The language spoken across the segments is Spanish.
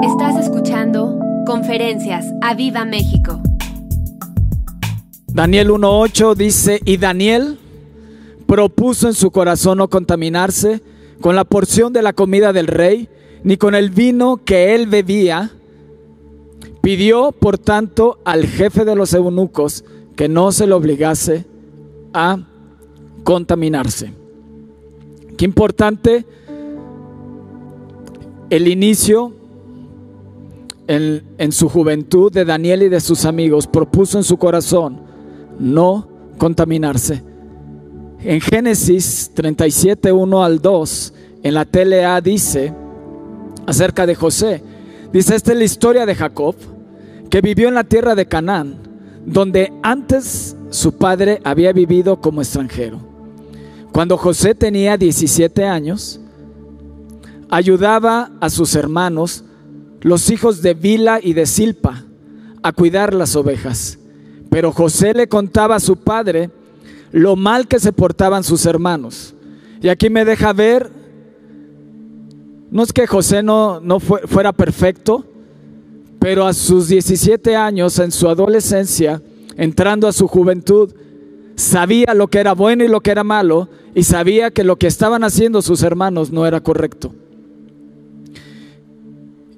Estás escuchando Conferencias a Viva México. Daniel 1.8 dice, y Daniel propuso en su corazón no contaminarse con la porción de la comida del rey, ni con el vino que él bebía. Pidió, por tanto, al jefe de los eunucos que no se le obligase a contaminarse. Qué importante el inicio en, su juventud de Daniel y de sus amigos. Propuso en su corazón no contaminarse. En Génesis 37, 1 al 2, en la TLA dice acerca de José, dice, esta es la historia de Jacob, que vivió en la tierra de Canaán, donde antes su padre había vivido como extranjero. Cuando José tenía 17 años, ayudaba a sus hermanos, los hijos de Bila y de Silpa, a cuidar las ovejas. Pero José le contaba a su padre lo mal que se portaban sus hermanos. Y aquí me deja ver, no es que José no, no fuera perfecto, pero a sus 17 años, en su adolescencia, entrando a su juventud, sabía lo que era bueno y lo que era malo, y sabía que lo que estaban haciendo sus hermanos no era correcto.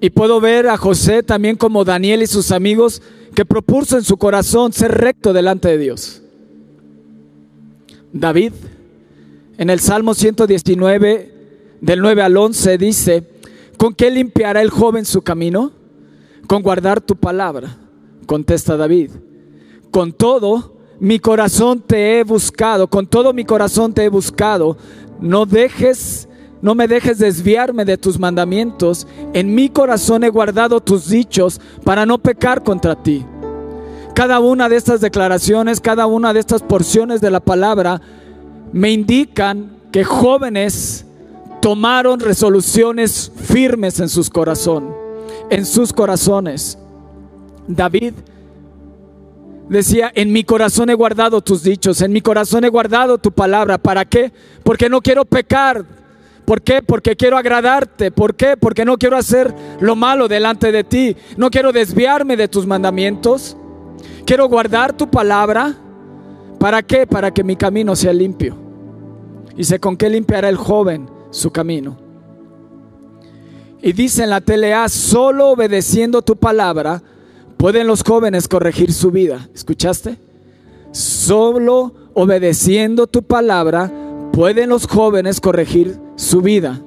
Y puedo ver a José también como Daniel y sus amigos que propuso en su corazón ser recto delante de Dios. David, en el Salmo 119, del 9 al 11, dice, ¿con qué limpiará el joven su camino? Con guardar tu palabra, contesta David. Con todo mi corazón te he buscado, con todo mi corazón te he buscado. No dejes, no me dejes desviarme de tus mandamientos. En mi corazón he guardado tus dichos para no pecar contra ti. Cada una de estas declaraciones, cada una de estas porciones de la palabra me indican que jóvenes tomaron resoluciones firmes en sus corazón, en sus corazones. David decía, en mi corazón he guardado tus dichos, en mi corazón he guardado tu palabra. ¿Para qué? Porque no quiero pecar. ¿Por qué? Porque quiero agradarte. ¿Por qué? Porque no quiero hacer lo malo delante de ti. No quiero desviarme de tus mandamientos. Quiero guardar tu palabra. ¿Para qué? Para que mi camino sea limpio. Y sé con qué limpiará el joven su camino. Y dice en la TLA, solo obedeciendo tu palabra pueden los jóvenes corregir su vida. ¿Escuchaste? Solo obedeciendo tu palabra pueden los jóvenes corregir su vida.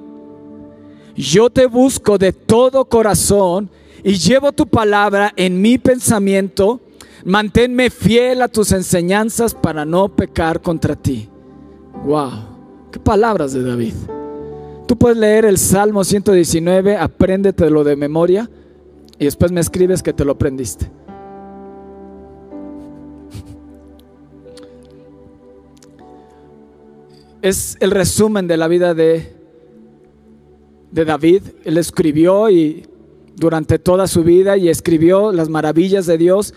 Yo te busco de todo corazón y llevo tu palabra en mi pensamiento Manténme fiel a tus enseñanzas para no pecar contra ti. Wow, qué palabras de David. Tú puedes leer el Salmo 119, apréndetelo de memoria y después me escribes que te lo aprendiste. Es el resumen de la vida de, David. Él escribió y durante toda su vida y escribió las maravillas de Dios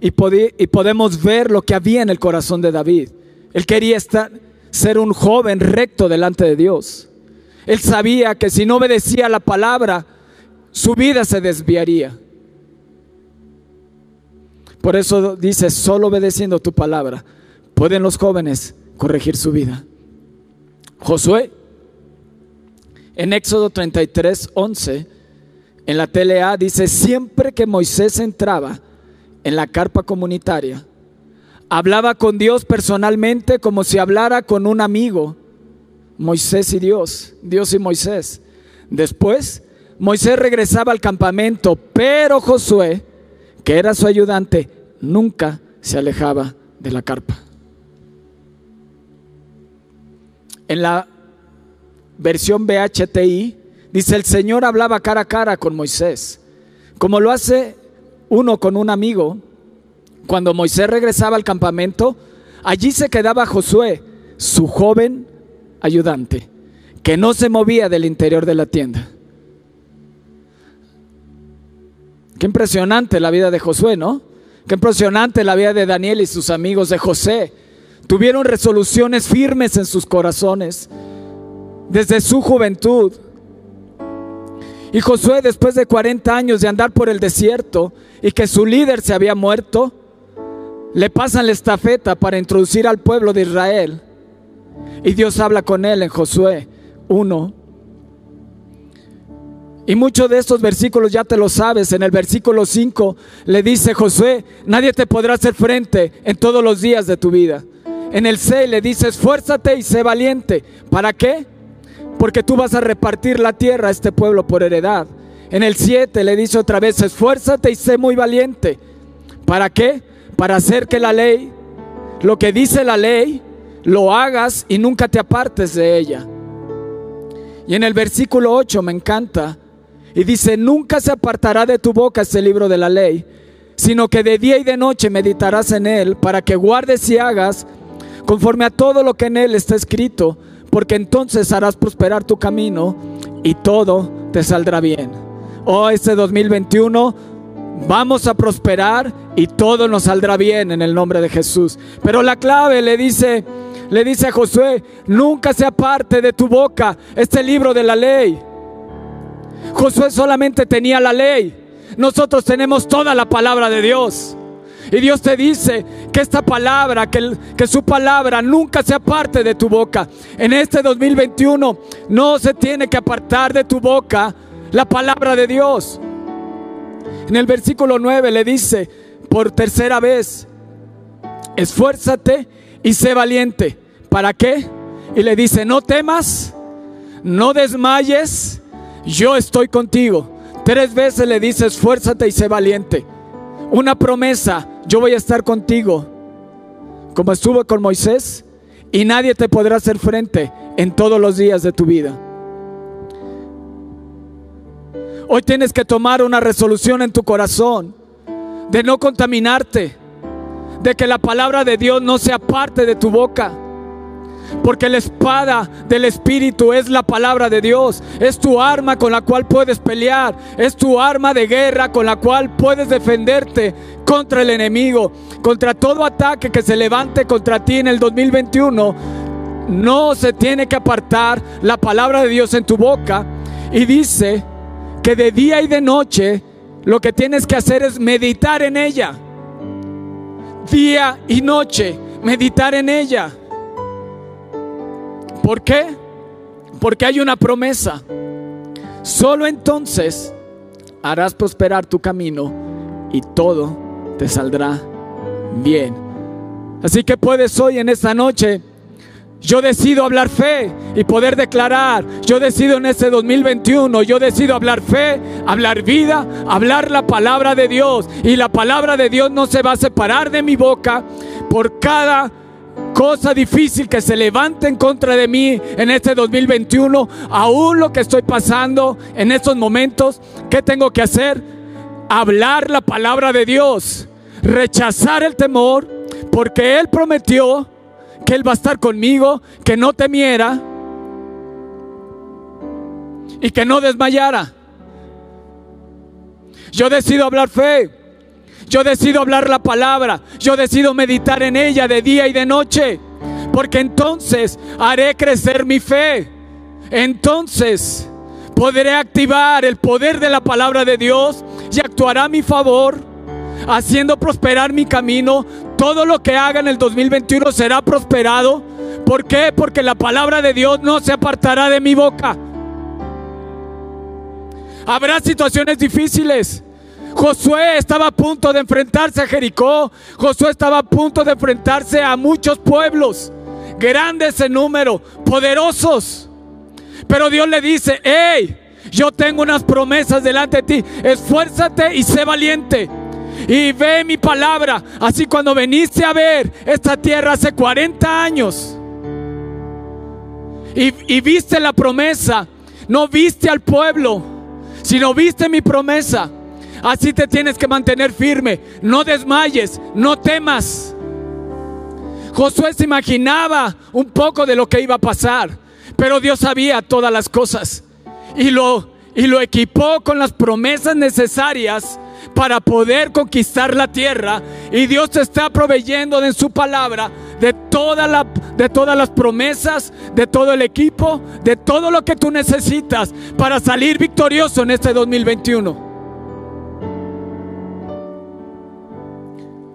y, podemos ver lo que había en el corazón de David. Él quería estar, ser un joven recto delante de Dios. Él sabía que si no obedecía la palabra, su vida se desviaría. Por eso dice, solo obedeciendo tu palabra pueden los jóvenes corregir su vida. Josué, en Éxodo 33, 11, en la TLA dice, siempre que Moisés entraba en la carpa comunitaria. Hablaba con Dios personalmente como si hablara con un amigo. Moisés y Dios, Dios y Moisés. Después, Moisés regresaba al campamento, pero Josué, que era su ayudante, nunca se alejaba de la carpa. En la versión BHTI dice, el Señor hablaba cara a cara con Moisés, como lo hace uno con un amigo, cuando Moisés regresaba al campamento, allí se quedaba Josué, su joven ayudante, que no se movía del interior de la tienda. Qué impresionante la vida de Josué, ¿no? Qué impresionante la vida de Daniel y sus amigos de José. Tuvieron resoluciones firmes en sus corazones desde su juventud. Y Josué, después de 40 años de andar por el desierto y que su líder se había muerto, le pasan la estafeta para introducir al pueblo de Israel. Y Dios habla con él en Josué 1. Y muchos de estos versículos ya te lo sabes. En el versículo 5 le dice Josué, nadie te podrá hacer frente en todos los días de tu vida. En el 6 le dice, esfuérzate y sé valiente. ¿Para qué? Porque tú vas a repartir la tierra a este pueblo por heredad. En el 7 le dice otra vez, esfuérzate y sé muy valiente. ¿Para qué? Para hacer que la ley, lo que dice la ley, lo hagas y nunca te apartes de ella. Y en el versículo 8 me encanta. Y dice, nunca se apartará de tu boca este libro de la ley, sino que de día y de noche meditarás en él para que guardes y hagas conforme a todo lo que en él está escrito, porque entonces harás prosperar tu camino y todo te saldrá bien. Oh, este 2021 vamos a prosperar y todo nos saldrá bien en el nombre de Jesús. Pero la clave le dice, le dice a Josué, nunca se aparte de tu boca este libro de la ley. Josué solamente tenía la ley. Nosotros tenemos toda la palabra de Dios. Y Dios te dice que esta palabra, que, su palabra nunca se aparte de tu boca. En este 2021 no se tiene que apartar de tu boca la palabra de Dios. En el versículo 9 le dice, por tercera vez, esfuérzate y sé valiente. ¿Para qué? Y le dice, no temas, no desmayes, yo estoy contigo. Tres veces le dice, esfuérzate y sé valiente. Una promesa, yo voy a estar contigo, como estuve con Moisés, y nadie te podrá hacer frente en todos los días de tu vida. Hoy tienes que tomar una resolución en tu corazón de no contaminarte, de que la palabra de Dios no sea parte de tu boca. Porque la espada del Espíritu es la palabra de Dios. Es tu arma con la cual puedes pelear. Es tu arma de guerra con la cual puedes defenderte contra el enemigo. Contra todo ataque que se levante contra ti en el 2021. No se tiene que apartar la palabra de Dios en tu boca. Y dice que de día y de noche lo que tienes que hacer es meditar en ella. Día y noche, meditar en ella. ¿Por qué? Porque hay una promesa. Solo entonces harás prosperar tu camino y todo te saldrá bien. Así que puedes hoy en esta noche yo decido hablar fe y poder declarar. Yo decido en este 2021, yo decido hablar fe, hablar vida, hablar la palabra de Dios. Y la palabra de Dios no se va a separar de mi boca por cada cosa difícil que se levante en contra de mí en este 2021. Aún lo que estoy pasando en estos momentos, ¿qué tengo que hacer? Hablar la palabra de Dios, rechazar el temor, porque Él prometió que Él va a estar conmigo, que no temiera y que no desmayara. Yo decido hablar fe. Yo decido hablar la palabra. Yo decido meditar en ella de día y de noche. Porque entonces haré crecer mi fe. Entonces podré activar el poder de la palabra de Dios y actuará a mi favor haciendo prosperar mi camino. Todo lo que haga en el 2021 será prosperado. ¿Por qué? Porque la palabra de Dios no se apartará de mi boca. Habrá situaciones difíciles. Josué estaba a punto de enfrentarse a Jericó. Josué estaba a punto de enfrentarse a muchos pueblos, grandes en número, poderosos. Pero Dios le dice, hey, yo tengo unas promesas delante de ti. Esfuérzate y sé valiente y ve mi palabra. Así cuando veniste a ver esta tierra hace 40 años y, y viste la promesa, no viste al pueblo, sino viste mi promesa. Así te tienes que mantener firme. No desmayes, no temas. Josué se imaginaba un poco de lo que iba a pasar, pero Dios sabía todas las cosas y lo, y lo equipó con las promesas necesarias para poder conquistar la tierra. Y Dios te está proveyendo en su palabra de, la, de todas las promesas, de todo el equipo, de todo lo que tú necesitas para salir victorioso en este 2021.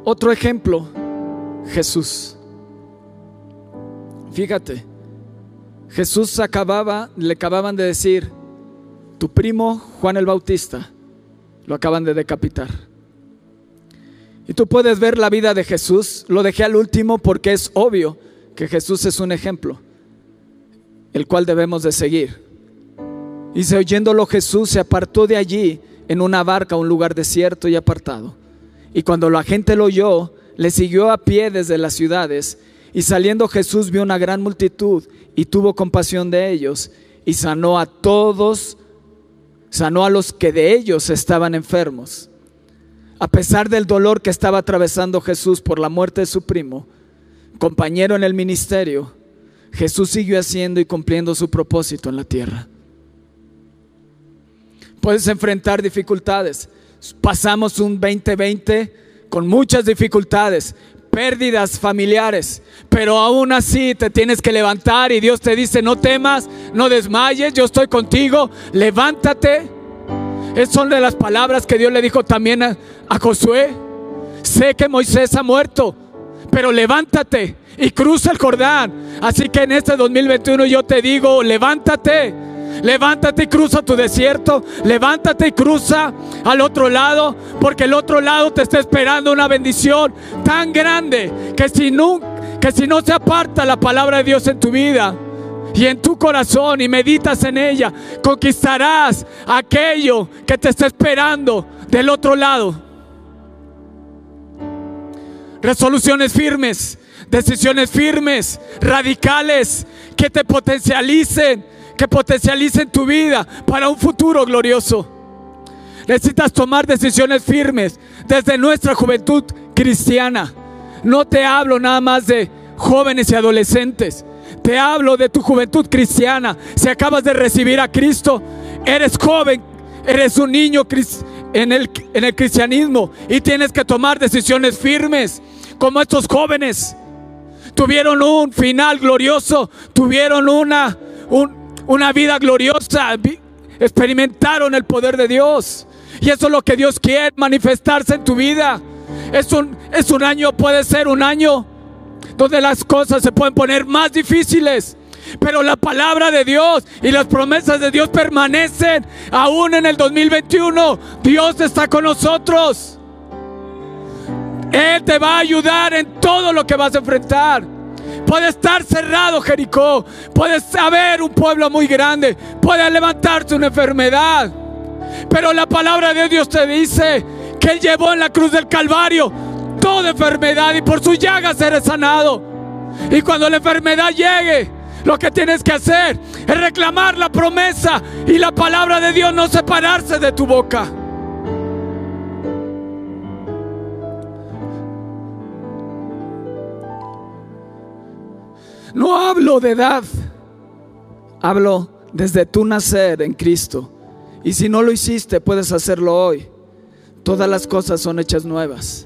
Otro ejemplo, Jesús. Fíjate, Jesús acababa, le acababan de decir, tu primo Juan el Bautista, lo acaban de decapitar. Y tú puedes ver la vida de Jesús, lo dejé al último porque es obvio que Jesús es un ejemplo, el cual debemos de seguir. Y oyéndolo Jesús se apartó de allí en una barca un lugar desierto y apartado. Y cuando la gente lo oyó, le siguió a pie desde las ciudades. Y saliendo Jesús vio una gran multitud y tuvo compasión de ellos y sanó a todos, sanó a los que de ellos estaban enfermos. A pesar del dolor que estaba atravesando Jesús por la muerte de su primo, compañero en el ministerio, Jesús siguió haciendo y cumpliendo su propósito en la tierra. Puedes enfrentar dificultades, pasamos un 2020 con muchas dificultades, pérdidas familiares, pero aún así te tienes que levantar y Dios te dice, no temas, no desmayes, yo estoy contigo, levántate. Esas son de las palabras que Dios le dijo también a, a Josué. Sé que Moisés ha muerto, pero levántate y cruza el Jordán. Así que en este 2021 yo te digo, levántate Levántate y cruza tu desierto. Levántate y cruza al otro lado. Porque el otro lado te está esperando una bendición tan grande que si no, que si no se aparta la palabra de Dios en tu vida y en tu corazón y meditas en ella, conquistarás aquello que te está esperando del otro lado. Resoluciones firmes, decisiones firmes, radicales, que te potencialicen que potencialicen tu vida para un futuro glorioso. Necesitas tomar decisiones firmes desde nuestra juventud cristiana. No te hablo nada más de jóvenes y adolescentes. Te hablo de tu juventud cristiana. Si acabas de recibir a Cristo, eres joven, eres un niño en el, en el cristianismo y tienes que tomar decisiones firmes como estos jóvenes. Tuvieron un final glorioso, tuvieron una, un, una vida gloriosa, experimentaron el poder de Dios. Y eso es lo que Dios quiere manifestarse en tu vida. Es un, es un año, puede ser un año donde las cosas se pueden poner más difíciles. Pero la palabra de Dios y las promesas de Dios permanecen aún en el 2021. Dios está con nosotros. Él te va a ayudar en todo lo que vas a enfrentar. Puede estar cerrado Jericó. Puede haber un pueblo muy grande. Puede levantarse una enfermedad. Pero la palabra de Dios te dice que Él llevó en la cruz del Calvario toda enfermedad y por su llaga seré sanado. Y cuando la enfermedad llegue, lo que tienes que hacer es reclamar la promesa y la palabra de Dios no separarse de tu boca. No hablo de edad, hablo desde tu nacer en Cristo. Y si no lo hiciste, puedes hacerlo hoy. Todas las cosas son hechas nuevas,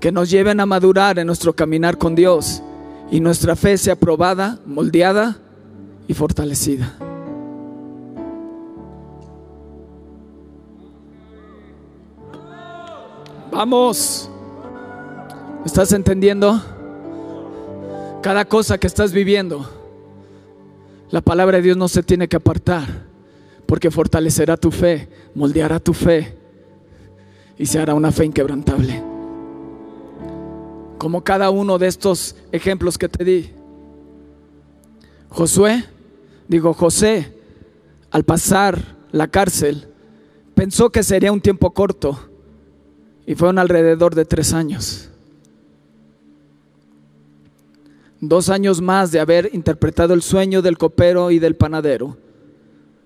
que nos lleven a madurar en nuestro caminar con Dios y nuestra fe sea probada, moldeada y fortalecida. Vamos. ¿Estás entendiendo? Cada cosa que estás viviendo, la palabra de Dios no se tiene que apartar, porque fortalecerá tu fe, moldeará tu fe y se hará una fe inquebrantable. Como cada uno de estos ejemplos que te di. Josué, digo José, al pasar la cárcel, pensó que sería un tiempo corto y fueron alrededor de tres años dos años más de haber interpretado el sueño del copero y del panadero.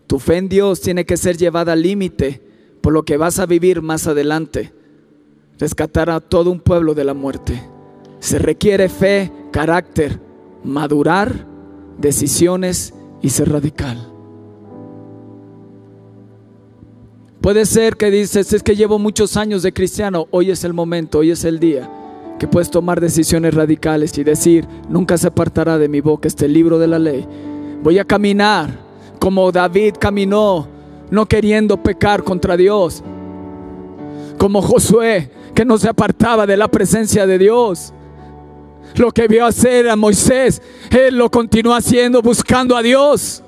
Tu fe en Dios tiene que ser llevada al límite por lo que vas a vivir más adelante. Rescatar a todo un pueblo de la muerte. Se requiere fe, carácter, madurar, decisiones y ser radical. Puede ser que dices, es que llevo muchos años de cristiano, hoy es el momento, hoy es el día que puedes tomar decisiones radicales y decir, nunca se apartará de mi boca este libro de la ley. Voy a caminar como David caminó, no queriendo pecar contra Dios. Como Josué, que no se apartaba de la presencia de Dios. Lo que vio hacer a Moisés, él lo continuó haciendo buscando a Dios.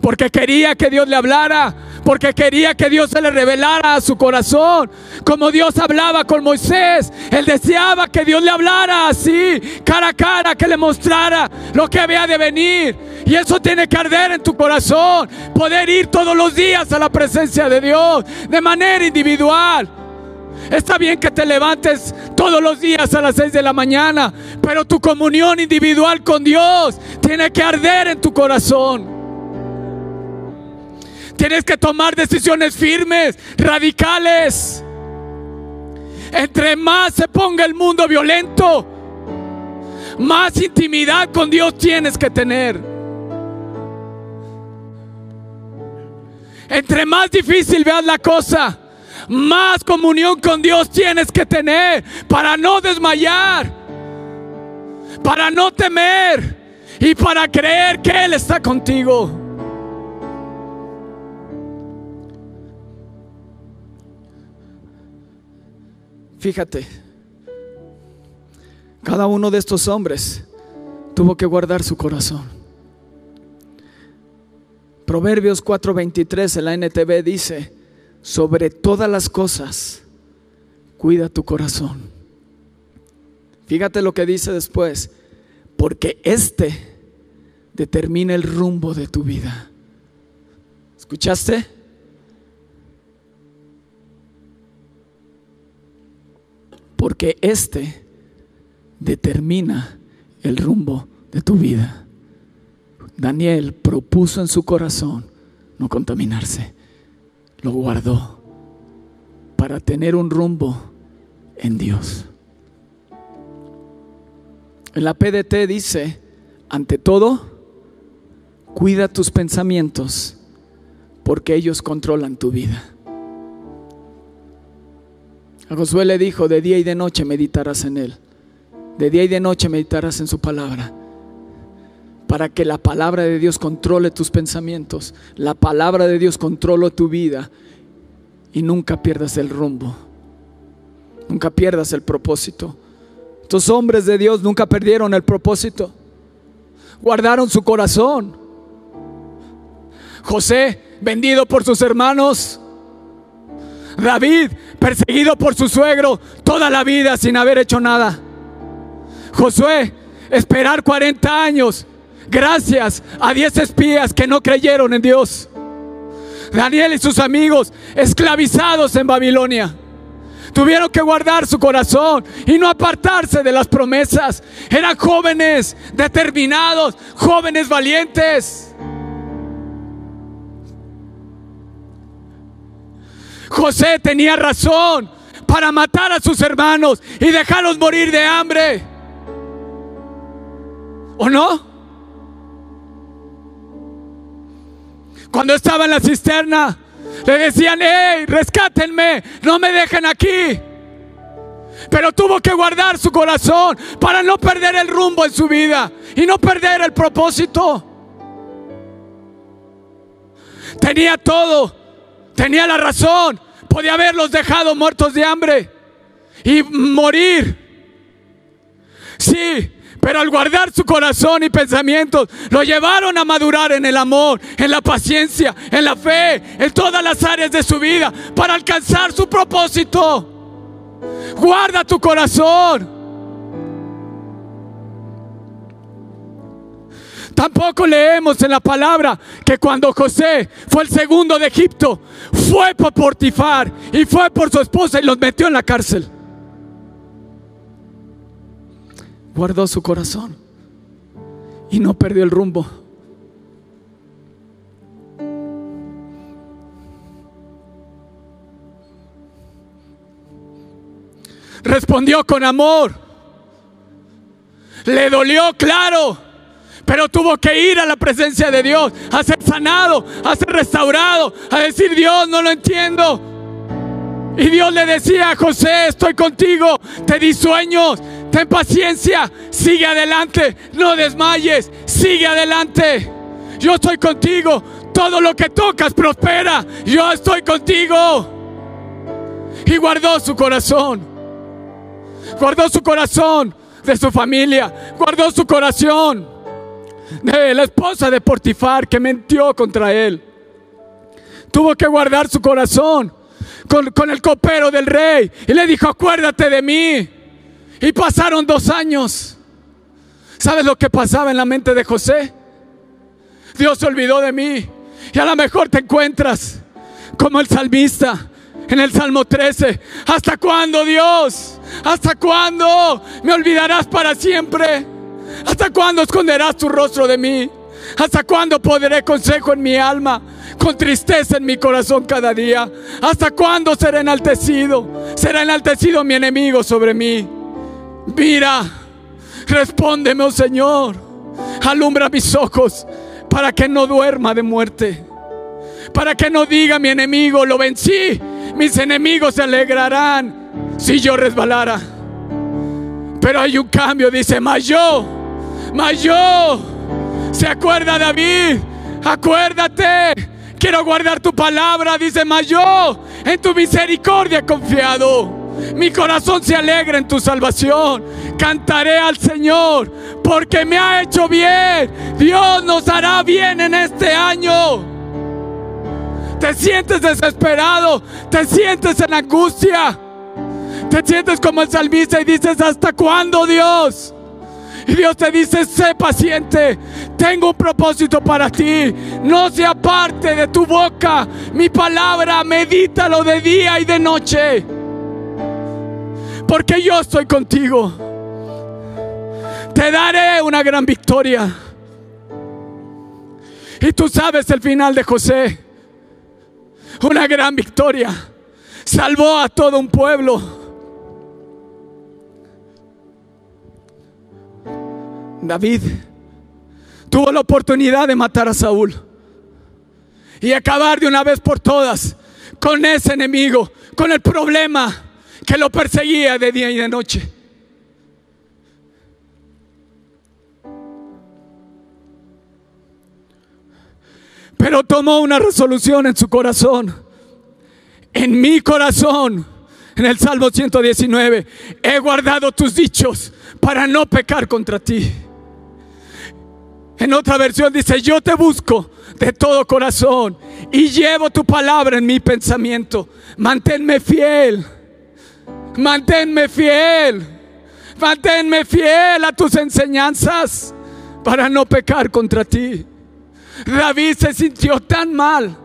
Porque quería que Dios le hablara porque quería que Dios se le revelara a su corazón. Como Dios hablaba con Moisés, él deseaba que Dios le hablara así, cara a cara, que le mostrara lo que había de venir. Y eso tiene que arder en tu corazón, poder ir todos los días a la presencia de Dios de manera individual. Está bien que te levantes todos los días a las 6 de la mañana, pero tu comunión individual con Dios tiene que arder en tu corazón. Tienes que tomar decisiones firmes, radicales. Entre más se ponga el mundo violento, más intimidad con Dios tienes que tener. Entre más difícil veas la cosa, más comunión con Dios tienes que tener para no desmayar, para no temer y para creer que Él está contigo. Fíjate, cada uno de estos hombres tuvo que guardar su corazón. Proverbios 4:23 en la NTV dice, sobre todas las cosas, cuida tu corazón. Fíjate lo que dice después, porque este determina el rumbo de tu vida. ¿Escuchaste? Porque este determina el rumbo de tu vida. Daniel propuso en su corazón no contaminarse, lo guardó para tener un rumbo en Dios. En la PDT dice, ante todo, cuida tus pensamientos porque ellos controlan tu vida. A Josué le dijo, de día y de noche meditarás en él. De día y de noche meditarás en su palabra. Para que la palabra de Dios controle tus pensamientos. La palabra de Dios controle tu vida. Y nunca pierdas el rumbo. Nunca pierdas el propósito. Estos hombres de Dios nunca perdieron el propósito. Guardaron su corazón. José, vendido por sus hermanos, David, perseguido por su suegro toda la vida sin haber hecho nada. Josué, esperar 40 años gracias a 10 espías que no creyeron en Dios. Daniel y sus amigos esclavizados en Babilonia. Tuvieron que guardar su corazón y no apartarse de las promesas. Eran jóvenes determinados, jóvenes valientes. José tenía razón para matar a sus hermanos y dejarlos morir de hambre. ¿O no? Cuando estaba en la cisterna, le decían, hey, rescátenme, no me dejen aquí. Pero tuvo que guardar su corazón para no perder el rumbo en su vida y no perder el propósito. Tenía todo, tenía la razón, podía haberlos dejado muertos de hambre y morir. Sí, pero al guardar su corazón y pensamientos, lo llevaron a madurar en el amor, en la paciencia, en la fe, en todas las áreas de su vida, para alcanzar su propósito. Guarda tu corazón. Tampoco leemos en la palabra que cuando José fue el segundo de Egipto, fue por Portifar y fue por su esposa y los metió en la cárcel. Guardó su corazón y no perdió el rumbo. Respondió con amor. Le dolió, claro pero tuvo que ir a la presencia de Dios, a ser sanado, a ser restaurado, a decir, Dios, no lo entiendo. Y Dios le decía José, estoy contigo, te di sueños, ten paciencia, sigue adelante, no desmayes, sigue adelante. Yo estoy contigo, todo lo que tocas prospera, yo estoy contigo. Y guardó su corazón, guardó su corazón de su familia, guardó su corazón de la esposa de Portifar que mintió contra él. Tuvo que guardar su corazón con, el copero del rey y le dijo, acuérdate de mí. Y pasaron dos años. ¿Sabes lo que pasaba en la mente de José? Dios se olvidó de mí. Y a lo mejor te encuentras como el salmista en el Salmo 13. ¿Hasta cuándo, Dios? ¿Hasta cuándo me olvidarás para siempre? ¿Hasta cuándo esconderás tu rostro de mí? ¿Hasta cuándo podré consejo en mi alma? Con tristeza en mi corazón cada día. ¿Hasta cuándo será enaltecido? Será enaltecido mi enemigo sobre mí. Mira, respóndeme, oh Señor. Alumbra mis ojos para que no duerma de muerte. Para que no diga mi enemigo, lo vencí. Mis enemigos se alegrarán si yo resbalara. Pero hay un cambio, dice, mas yo, mas yo ¿Se acuerda David? Acuérdate. Quiero guardar tu palabra, dice mas yo en tu misericordia he confiado. Mi corazón se alegra en tu salvación. Cantaré al Señor porque me ha hecho bien. Dios nos hará bien en este año. Te sientes desesperado, te sientes en angustia. Te sientes como el salmista y dices, ¿hasta cuándo Dios? Y Dios te dice, sé paciente, tengo un propósito para ti. No se aparte de tu boca mi palabra, medítalo de día y de noche. Porque yo estoy contigo. Te daré una gran victoria. Y tú sabes el final de José. Una gran victoria. Salvó a todo un pueblo David tuvo la oportunidad de matar a Saúl y acabar de una vez por todas con ese enemigo, con el problema que lo perseguía de día y de noche. Pero tomó una resolución en su corazón, en mi corazón, en el Salmo 119, he guardado tus dichos para no pecar contra ti. En otra versión dice, yo te busco de todo corazón y llevo tu palabra en mi pensamiento. Manténme fiel. Manténme fiel. Manténme fiel a tus enseñanzas para no pecar contra ti. David se sintió tan mal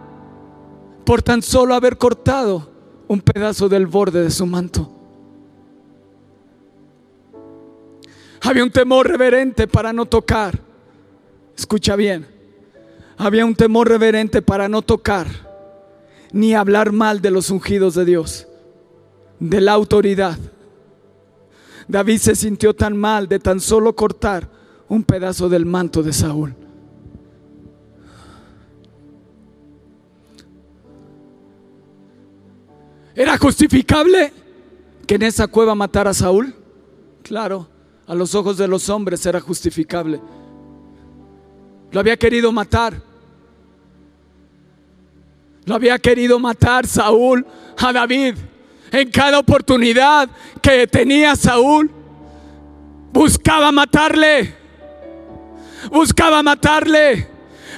por tan solo haber cortado un pedazo del borde de su manto. Había un temor reverente para no tocar Escucha bien. Había un temor reverente para no tocar ni hablar mal de los ungidos de Dios, de la autoridad. David se sintió tan mal de tan solo cortar un pedazo del manto de Saúl. ¿Era justificable que en esa cueva matara a Saúl? Claro, a los ojos de los hombres era justificable. Lo había querido matar. Lo había querido matar Saúl a David. En cada oportunidad que tenía Saúl, buscaba matarle. Buscaba matarle.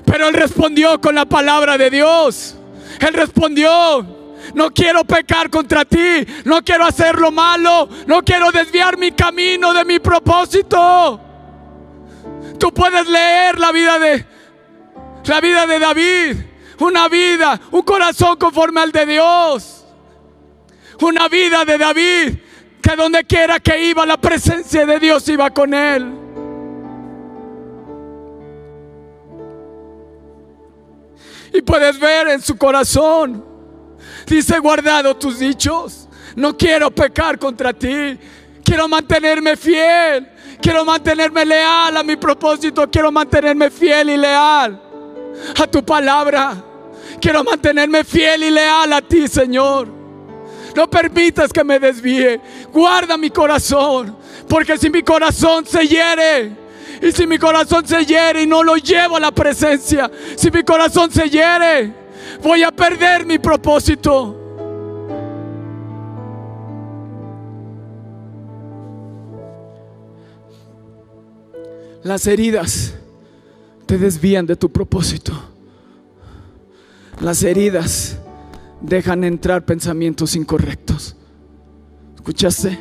Pero él respondió con la palabra de Dios. Él respondió, no quiero pecar contra ti, no quiero hacer lo malo, no quiero desviar mi camino de mi propósito. Tú puedes leer la vida de la vida de David, una vida, un corazón conforme al de Dios. Una vida de David que donde quiera que iba la presencia de Dios iba con él. Y puedes ver en su corazón, dice, guardado tus dichos, no quiero pecar contra ti, quiero mantenerme fiel, Quiero mantenerme leal a mi propósito. Quiero mantenerme fiel y leal a tu palabra. Quiero mantenerme fiel y leal a ti, Señor. No permitas que me desvíe. Guarda mi corazón. Porque si mi corazón se hiere, y si mi corazón se hiere y no lo llevo a la presencia, si mi corazón se hiere, voy a perder mi propósito. Las heridas te desvían de tu propósito. Las heridas dejan entrar pensamientos incorrectos. ¿Escuchaste?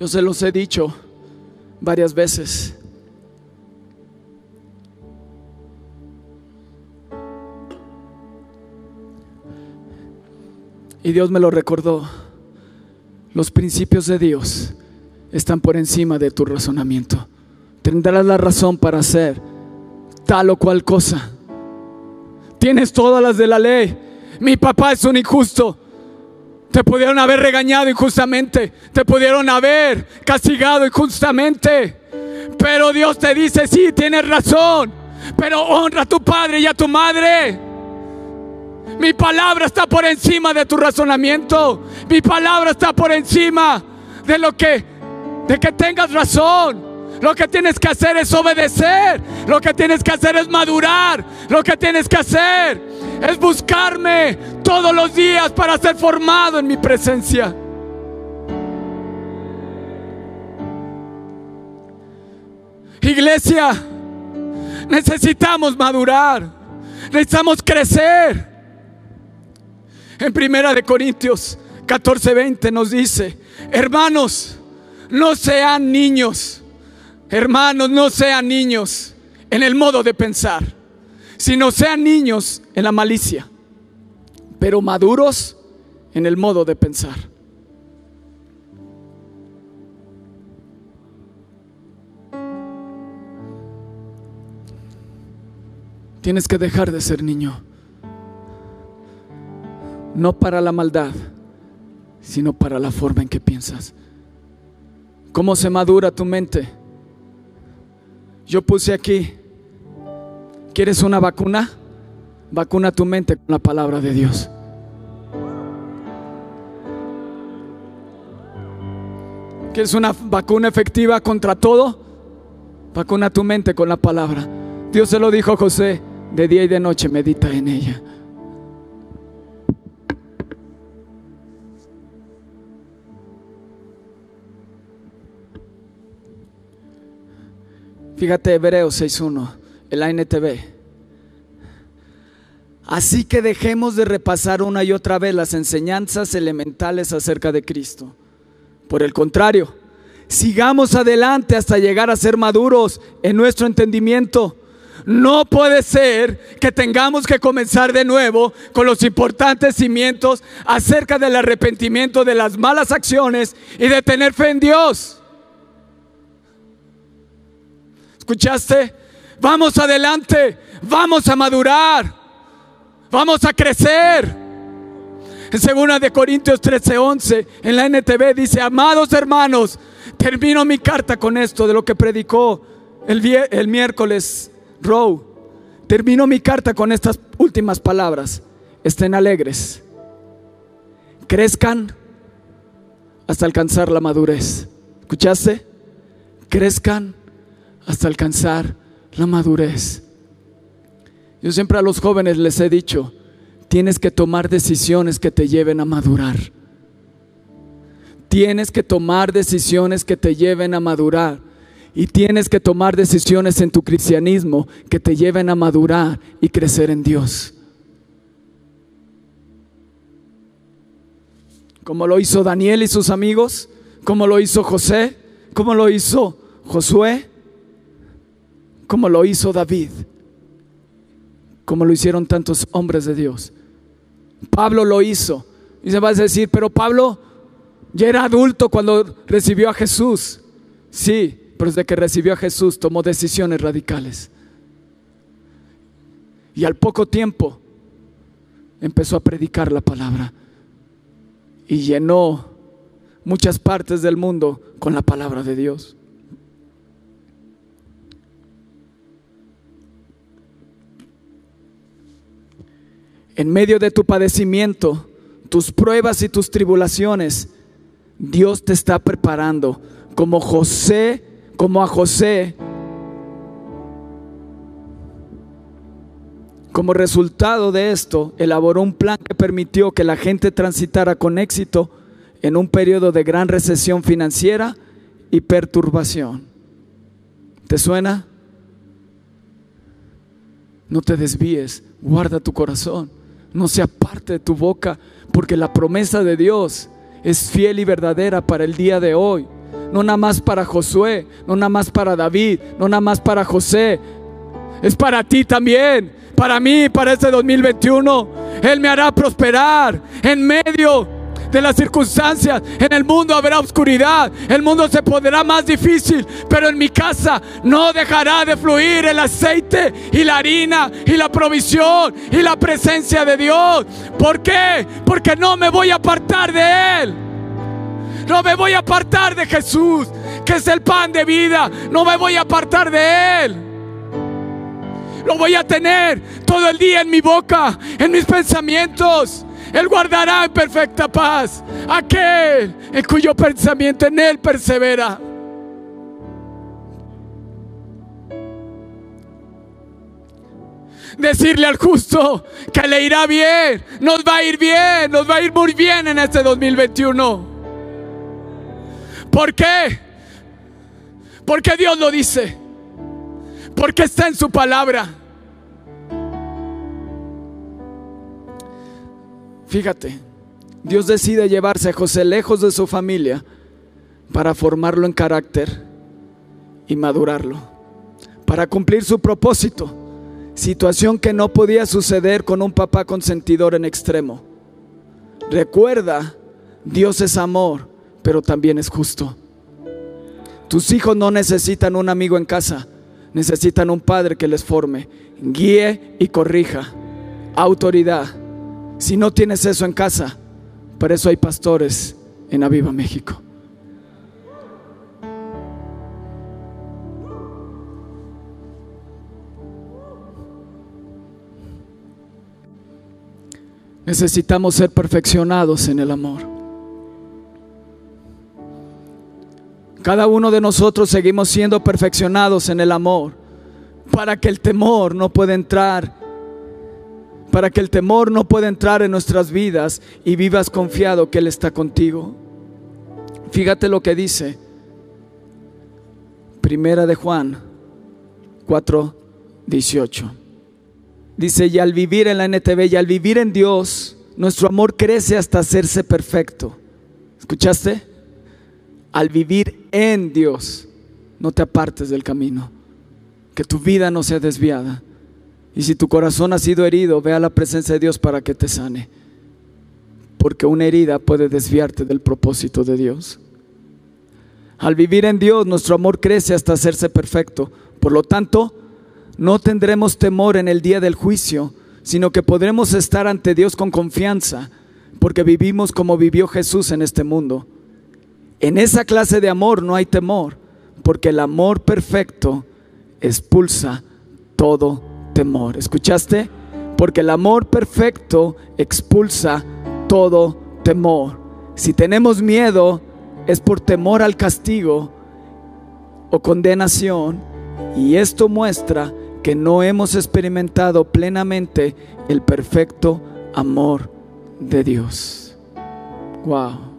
Yo se los he dicho varias veces. Y Dios me lo recordó. Los principios de Dios están por encima de tu razonamiento. Tendrás la razón para hacer tal o cual cosa. Tienes todas las de la ley. Mi papá es un injusto. Te pudieron haber regañado injustamente. Te pudieron haber castigado injustamente. Pero Dios te dice, sí, tienes razón. Pero honra a tu padre y a tu madre. Mi palabra está por encima de tu razonamiento. Mi palabra está por encima de lo que, de que tengas razón. Lo que tienes que hacer es obedecer. Lo que tienes que hacer es madurar. Lo que tienes que hacer es buscarme todos los días para ser formado en mi presencia. Iglesia, necesitamos madurar. Necesitamos crecer. En Primera de Corintios 14:20 nos dice, hermanos, no sean niños Hermanos, no sean niños en el modo de pensar, sino sean niños en la malicia, pero maduros en el modo de pensar. Tienes que dejar de ser niño, no para la maldad, sino para la forma en que piensas. ¿Cómo se madura tu mente? Yo puse aquí, ¿quieres una vacuna? Vacuna tu mente con la palabra de Dios. ¿Quieres una vacuna efectiva contra todo? Vacuna tu mente con la palabra. Dios se lo dijo a José, de día y de noche medita en ella. Fíjate Hebreos 6.1, el ANTV. Así que dejemos de repasar una y otra vez las enseñanzas elementales acerca de Cristo. Por el contrario, sigamos adelante hasta llegar a ser maduros en nuestro entendimiento. No puede ser que tengamos que comenzar de nuevo con los importantes cimientos acerca del arrepentimiento de las malas acciones y de tener fe en Dios. ¿Escuchaste? Vamos adelante, vamos a madurar, vamos a crecer. En segunda de Corintios 13:11, en la NTV dice, amados hermanos, termino mi carta con esto de lo que predicó el, el miércoles Row. Termino mi carta con estas últimas palabras. Estén alegres, crezcan hasta alcanzar la madurez. ¿Escuchaste? Crezcan hasta alcanzar la madurez. Yo siempre a los jóvenes les he dicho, tienes que tomar decisiones que te lleven a madurar. Tienes que tomar decisiones que te lleven a madurar. Y tienes que tomar decisiones en tu cristianismo que te lleven a madurar y crecer en Dios. Como lo hizo Daniel y sus amigos, como lo hizo José, como lo hizo Josué, como lo hizo David, como lo hicieron tantos hombres de Dios. Pablo lo hizo. Y se va a decir, pero Pablo ya era adulto cuando recibió a Jesús. Sí, pero desde que recibió a Jesús tomó decisiones radicales. Y al poco tiempo empezó a predicar la palabra. Y llenó muchas partes del mundo con la palabra de Dios. En medio de tu padecimiento, tus pruebas y tus tribulaciones, Dios te está preparando como José, como a José. Como resultado de esto, elaboró un plan que permitió que la gente transitara con éxito en un periodo de gran recesión financiera y perturbación. ¿Te suena? No te desvíes, guarda tu corazón, no se aparte de tu boca, porque la promesa de Dios es fiel y verdadera para el día de hoy. No nada más para Josué, no nada más para David, no nada más para José. Es para ti también, para mí, para este 2021. Él me hará prosperar en medio de las circunstancias. En el mundo habrá oscuridad, el mundo se pondrá más difícil, pero en mi casa no dejará de fluir el aceite y la harina y la provisión y la presencia de Dios. ¿Por qué? Porque no me voy a apartar de Él. No me voy a apartar de Jesús, que es el pan de vida. No me voy a apartar de Él. Lo voy a tener todo el día en mi boca, en mis pensamientos. Él guardará en perfecta paz aquel en cuyo pensamiento en Él persevera. Decirle al justo que le irá bien, nos va a ir bien, nos va a ir muy bien en este 2021. ¿Por qué? Porque Dios lo dice. Porque está en su palabra. Fíjate, Dios decide llevarse a José lejos de su familia para formarlo en carácter y madurarlo, para cumplir su propósito, situación que no podía suceder con un papá consentidor en extremo. Recuerda, Dios es amor, pero también es justo. Tus hijos no necesitan un amigo en casa, necesitan un padre que les forme, guíe y corrija. Autoridad si no tienes eso en casa, por eso hay pastores en Aviva México. Necesitamos ser perfeccionados en el amor. Cada uno de nosotros seguimos siendo perfeccionados en el amor para que el temor no pueda entrar para que el temor no pueda entrar en nuestras vidas y vivas confiado que Él está contigo. Fíjate lo que dice Primera de Juan 4, 18. Dice, y al vivir en la NTV y al vivir en Dios, nuestro amor crece hasta hacerse perfecto. ¿Escuchaste? Al vivir en Dios, no te apartes del camino, que tu vida no sea desviada. Y si tu corazón ha sido herido, ve a la presencia de Dios para que te sane. Porque una herida puede desviarte del propósito de Dios. Al vivir en Dios, nuestro amor crece hasta hacerse perfecto. Por lo tanto, no tendremos temor en el día del juicio, sino que podremos estar ante Dios con confianza, porque vivimos como vivió Jesús en este mundo. En esa clase de amor no hay temor, porque el amor perfecto expulsa todo temor. ¿Escuchaste? Porque el amor perfecto expulsa todo temor. Si tenemos miedo es por temor al castigo o condenación y esto muestra que no hemos experimentado plenamente el perfecto amor de Dios. Wow.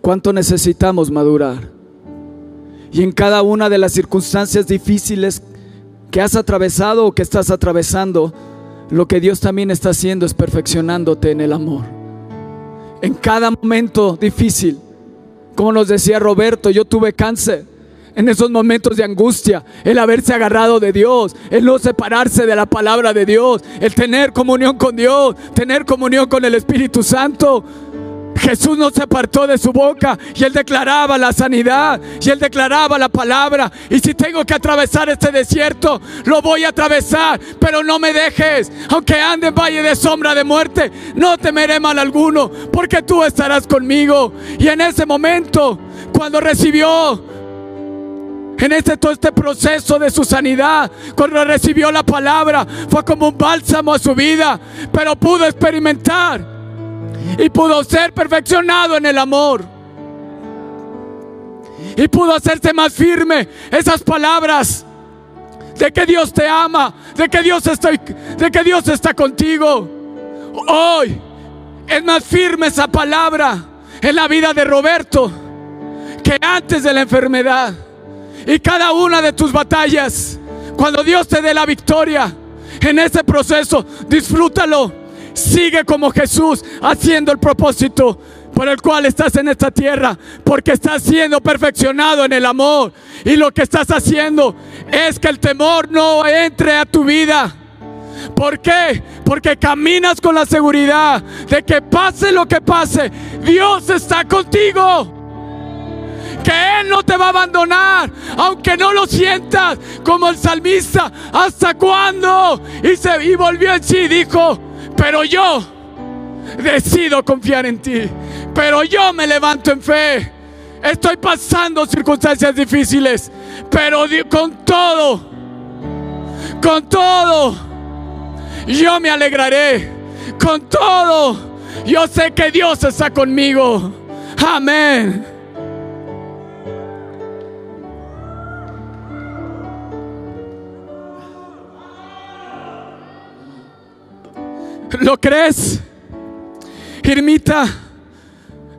¿Cuánto necesitamos madurar? Y en cada una de las circunstancias difíciles que has atravesado o que estás atravesando, lo que Dios también está haciendo es perfeccionándote en el amor. En cada momento difícil, como nos decía Roberto, yo tuve cáncer. En esos momentos de angustia, el haberse agarrado de Dios, el no separarse de la palabra de Dios, el tener comunión con Dios, tener comunión con el Espíritu Santo, Jesús no se apartó de su boca y él declaraba la sanidad y él declaraba la palabra. Y si tengo que atravesar este desierto, lo voy a atravesar, pero no me dejes. Aunque ande en valle de sombra de muerte, no temeré mal alguno, porque tú estarás conmigo. Y en ese momento, cuando recibió en este todo este proceso de su sanidad, cuando recibió la palabra, fue como un bálsamo a su vida, pero pudo experimentar y pudo ser perfeccionado en el amor. Y pudo hacerse más firme esas palabras de que Dios te ama, de que Dios está, de que Dios está contigo. Hoy es más firme esa palabra en la vida de Roberto que antes de la enfermedad. Y cada una de tus batallas, cuando Dios te dé la victoria en ese proceso, disfrútalo. Sigue como Jesús haciendo el propósito por el cual estás en esta tierra, porque estás siendo perfeccionado en el amor. Y lo que estás haciendo es que el temor no entre a tu vida. ¿Por qué? Porque caminas con la seguridad de que pase lo que pase, Dios está contigo que Él no te va a abandonar, aunque no lo sientas como el salmista. ¿Hasta cuándo? Y, se, y volvió en sí y dijo, pero yo decido confiar en ti, pero yo me levanto en fe. Estoy pasando circunstancias difíciles, pero con todo, con todo, yo me alegraré. Con todo, yo sé que Dios está conmigo. Amén. ¿Lo crees? Irmita,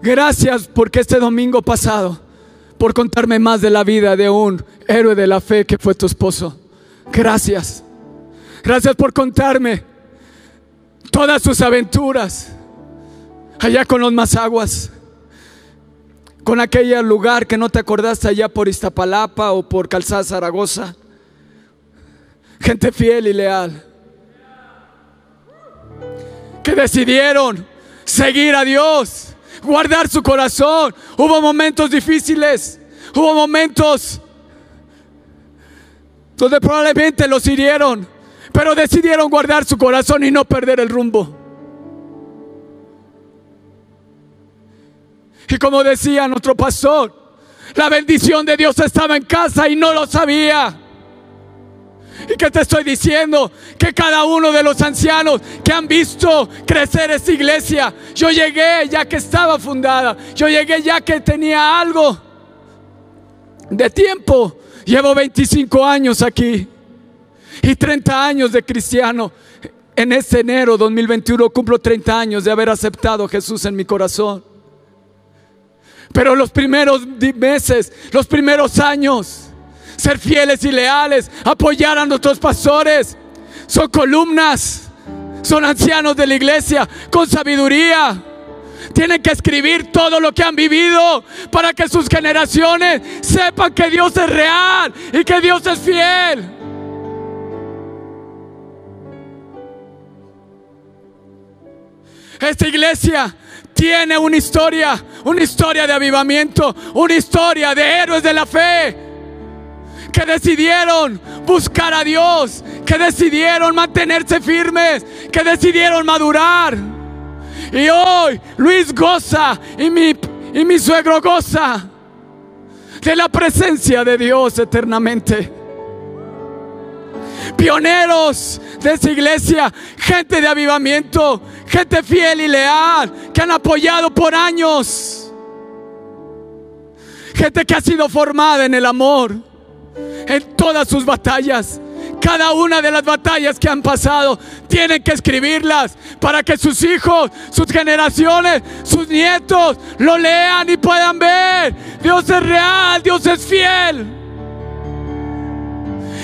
gracias porque este domingo pasado, por contarme más de la vida de un héroe de la fe que fue tu esposo. Gracias. Gracias por contarme todas sus aventuras allá con los Mazaguas, con aquel lugar que no te acordaste allá por Iztapalapa o por Calzada Zaragoza. Gente fiel y leal que decidieron seguir a Dios, guardar su corazón. Hubo momentos difíciles, hubo momentos donde probablemente los hirieron, pero decidieron guardar su corazón y no perder el rumbo. Y como decía nuestro pastor, la bendición de Dios estaba en casa y no lo sabía. ¿Y qué te estoy diciendo? Que cada uno de los ancianos que han visto crecer esta iglesia, yo llegué ya que estaba fundada, yo llegué ya que tenía algo de tiempo. Llevo 25 años aquí y 30 años de cristiano. En este enero 2021 cumplo 30 años de haber aceptado a Jesús en mi corazón. Pero los primeros meses, los primeros años, ser fieles y leales, apoyar a nuestros pastores. Son columnas, son ancianos de la iglesia con sabiduría. Tienen que escribir todo lo que han vivido para que sus generaciones sepan que Dios es real y que Dios es fiel. Esta iglesia tiene una historia, una historia de avivamiento, una historia de héroes de la fe que decidieron buscar a Dios, que decidieron mantenerse firmes, que decidieron madurar. Y hoy Luis goza y mi, y mi suegro goza de la presencia de Dios eternamente. Pioneros de esa iglesia, gente de avivamiento, gente fiel y leal, que han apoyado por años. Gente que ha sido formada en el amor en todas sus batallas. Cada una de las batallas que han pasado tienen que escribirlas para que sus hijos, sus generaciones, sus nietos lo lean y puedan ver. Dios es real, Dios es fiel.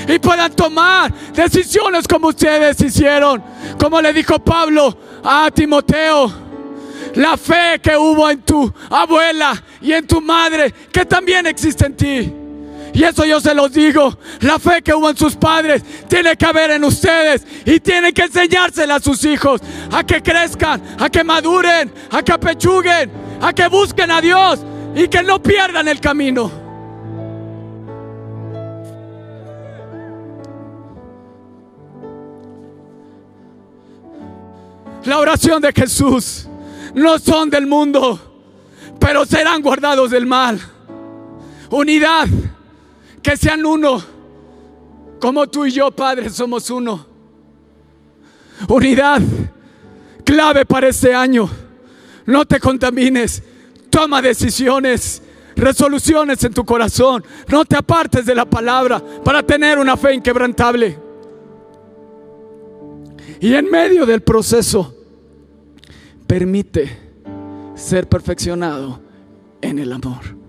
Y puedan tomar decisiones como ustedes hicieron. Como le dijo Pablo a Timoteo. La fe que hubo en tu abuela y en tu madre, que también existe en ti. Y eso yo se los digo. La fe que hubo en sus padres tiene que haber en ustedes. Y tienen que enseñársela a sus hijos. A que crezcan, a que maduren, a que apechuguen, a que busquen a Dios. Y que no pierdan el camino. La oración de Jesús no son del mundo, pero serán guardados del mal. Unidad que sean uno, como tú y yo, Padre, somos uno. Unidad, clave para este año. No te contamines, toma decisiones, resoluciones en tu corazón. No te apartes de la palabra para tener una fe inquebrantable. Y en medio del proceso, permite ser perfeccionado en el amor.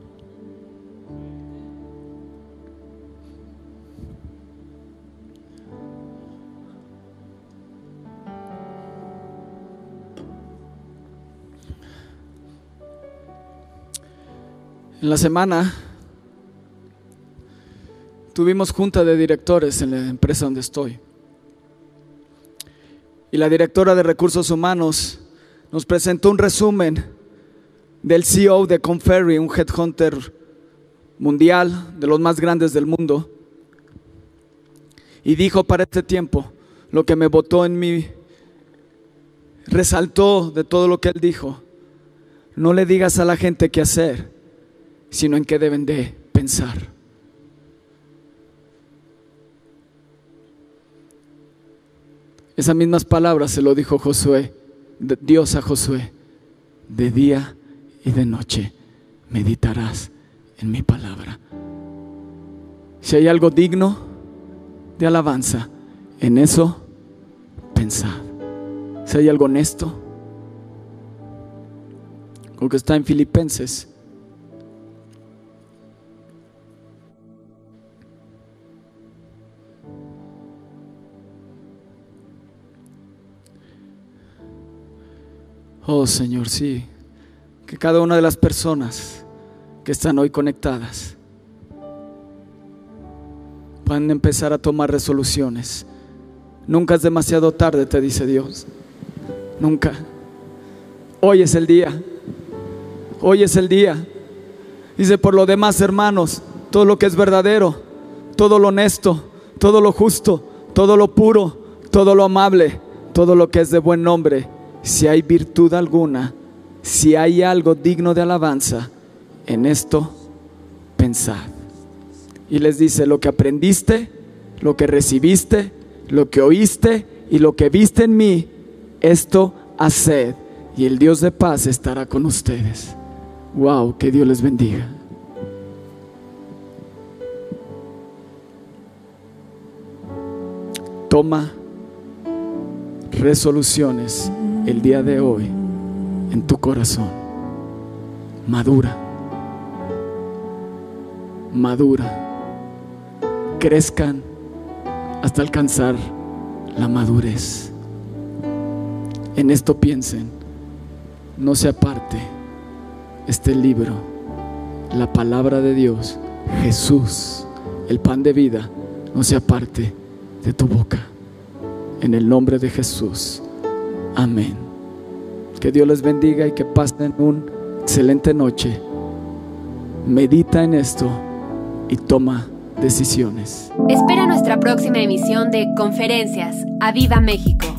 En la semana tuvimos junta de directores en la empresa donde estoy. Y la directora de recursos humanos nos presentó un resumen del CEO de Conferry, un headhunter mundial, de los más grandes del mundo. Y dijo para este tiempo lo que me votó en mí, resaltó de todo lo que él dijo. No le digas a la gente qué hacer, sino en qué deben de pensar. Esas mismas palabras se lo dijo Josué, Dios a Josué, de día y de noche meditarás en mi palabra. Si hay algo digno de alabanza, en eso pensad. Si hay algo honesto, como que está en Filipenses Oh Señor, sí, que cada una de las personas que están hoy conectadas puedan empezar a tomar resoluciones. Nunca es demasiado tarde, te dice Dios. Nunca. Hoy es el día. Hoy es el día. Dice, por lo demás, hermanos, todo lo que es verdadero, todo lo honesto, todo lo justo, todo lo puro, todo lo amable, todo lo que es de buen nombre si hay virtud alguna, si hay algo digno de alabanza, en esto pensad. Y les dice, lo que aprendiste, lo que recibiste, lo que oíste y lo que viste en mí, esto haced. Y el Dios de paz estará con ustedes. Wow, que Dios les bendiga. Toma resoluciones el día de hoy en tu corazón. Madura. Madura. Crezcan hasta alcanzar la madurez. En esto piensen. No se aparte este libro, la palabra de Dios, Jesús, el pan de vida, no se aparte de tu boca. En el nombre de Jesús. Amén. Que Dios les bendiga y que pasen una excelente noche. Medita en esto y toma decisiones. Espera nuestra próxima emisión de Conferencias. ¡A Viva México!